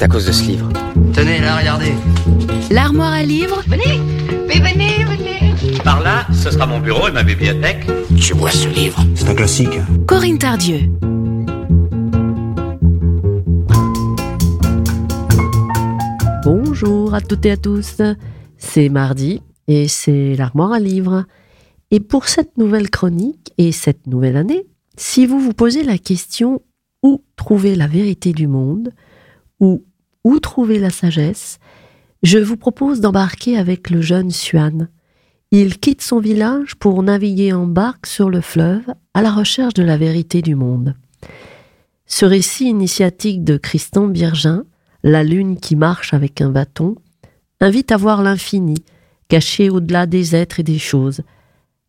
C'est à cause de ce livre. Tenez, là, regardez. L'armoire à livres Venez, mais venez, venez. Par là, ce sera mon bureau et ma bibliothèque. Tu vois ce livre C'est un classique. Corinne Tardieu. Bonjour à toutes et à tous. C'est mardi et c'est l'armoire à livres. Et pour cette nouvelle chronique et cette nouvelle année, si vous vous posez la question où trouver la vérité du monde ou où trouver la sagesse, je vous propose d'embarquer avec le jeune Suan. Il quitte son village pour naviguer en barque sur le fleuve à la recherche de la vérité du monde. Ce récit initiatique de Christian Birgin, La lune qui marche avec un bâton, invite à voir l'infini, caché au-delà des êtres et des choses,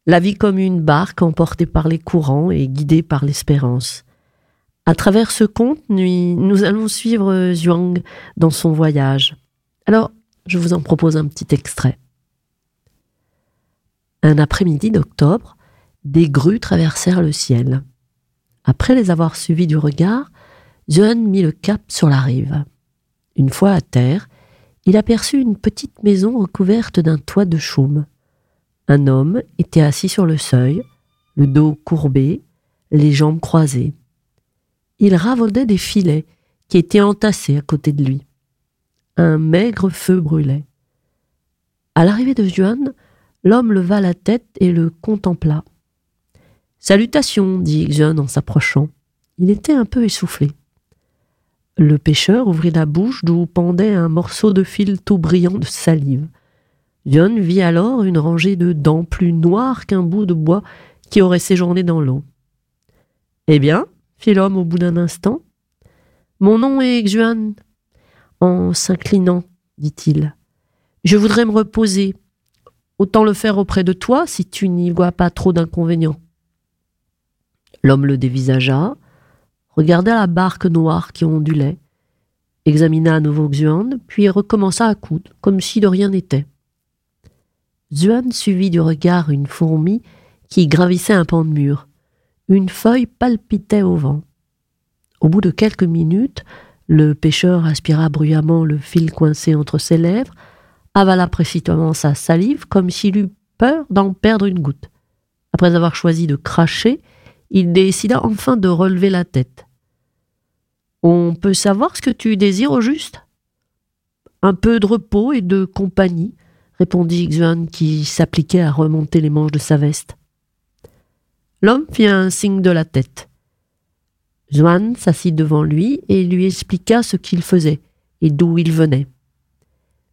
la vie comme une barque emportée par les courants et guidée par l'espérance. À travers ce conte, nous allons suivre Zhuang dans son voyage. Alors, je vous en propose un petit extrait. Un après-midi d'octobre, des grues traversèrent le ciel. Après les avoir suivies du regard, Zhuan mit le cap sur la rive. Une fois à terre, il aperçut une petite maison recouverte d'un toit de chaume. Un homme était assis sur le seuil, le dos courbé, les jambes croisées. Il ravaudait des filets qui étaient entassés à côté de lui. Un maigre feu brûlait. À l'arrivée de Juan, l'homme leva la tête et le contempla. Salutations, dit Xuan en s'approchant. Il était un peu essoufflé. Le pêcheur ouvrit la bouche d'où pendait un morceau de fil tout brillant de salive. John vit alors une rangée de dents plus noires qu'un bout de bois qui aurait séjourné dans l'eau. Eh bien, fit l'homme au bout d'un instant. Mon nom est Xuan. En s'inclinant, dit-il. Je voudrais me reposer. Autant le faire auprès de toi si tu n'y vois pas trop d'inconvénients. L'homme le dévisagea, regarda la barque noire qui ondulait, examina à nouveau Xuan, puis recommença à coudre, comme si de rien n'était. Xuan suivit du regard une fourmi qui gravissait un pan de mur. Une feuille palpitait au vent. Au bout de quelques minutes, le pêcheur aspira bruyamment le fil coincé entre ses lèvres, avala précipitamment sa salive comme s'il eût peur d'en perdre une goutte. Après avoir choisi de cracher, il décida enfin de relever la tête. On peut savoir ce que tu désires au juste Un peu de repos et de compagnie, répondit Xuan qui s'appliquait à remonter les manches de sa veste. L'homme fit un signe de la tête. Xuan s'assit devant lui et lui expliqua ce qu'il faisait et d'où il venait.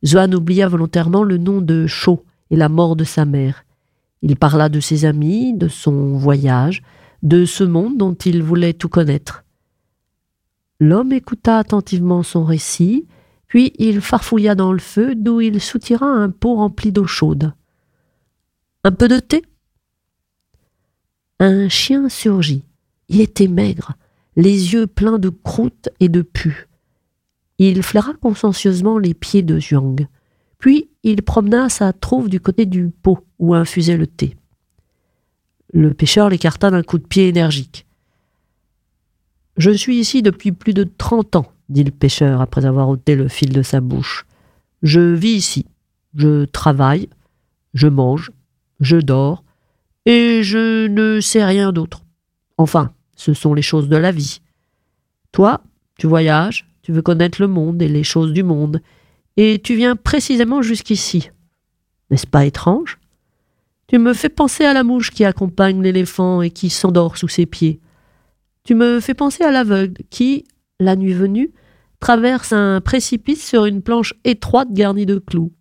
Xuan oublia volontairement le nom de Chau et la mort de sa mère. Il parla de ses amis, de son voyage, de ce monde dont il voulait tout connaître. L'homme écouta attentivement son récit, puis il farfouilla dans le feu, d'où il soutira un pot rempli d'eau chaude. Un peu de thé? Un chien surgit. Il était maigre, les yeux pleins de croûte et de pu. Il flaira consciencieusement les pieds de Zhuang. Puis il promena sa trouve du côté du pot où infusait le thé. Le pêcheur l'écarta d'un coup de pied énergique. Je suis ici depuis plus de trente ans, dit le pêcheur après avoir ôté le fil de sa bouche. Je vis ici, je travaille, je mange, je dors, et je ne sais rien d'autre. Enfin, ce sont les choses de la vie. Toi, tu voyages, tu veux connaître le monde et les choses du monde, et tu viens précisément jusqu'ici. N'est-ce pas étrange? Tu me fais penser à la mouche qui accompagne l'éléphant et qui s'endort sous ses pieds. Tu me fais penser à l'aveugle qui, la nuit venue, traverse un précipice sur une planche étroite garnie de clous.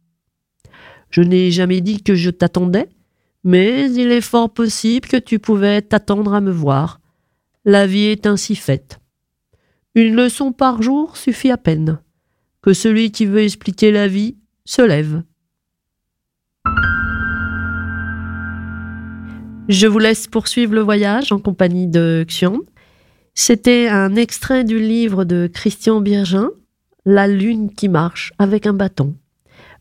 Je n'ai jamais dit que je t'attendais, mais il est fort possible que tu pouvais t'attendre à me voir. La vie est ainsi faite. Une leçon par jour suffit à peine. Que celui qui veut expliquer la vie se lève. Je vous laisse poursuivre le voyage en compagnie de Xion. C'était un extrait du livre de Christian Birgin, La lune qui marche avec un bâton.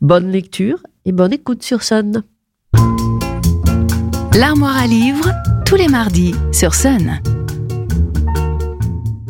Bonne lecture et bonne écoute sur Sun. L'armoire à livres, tous les mardis sur Sun.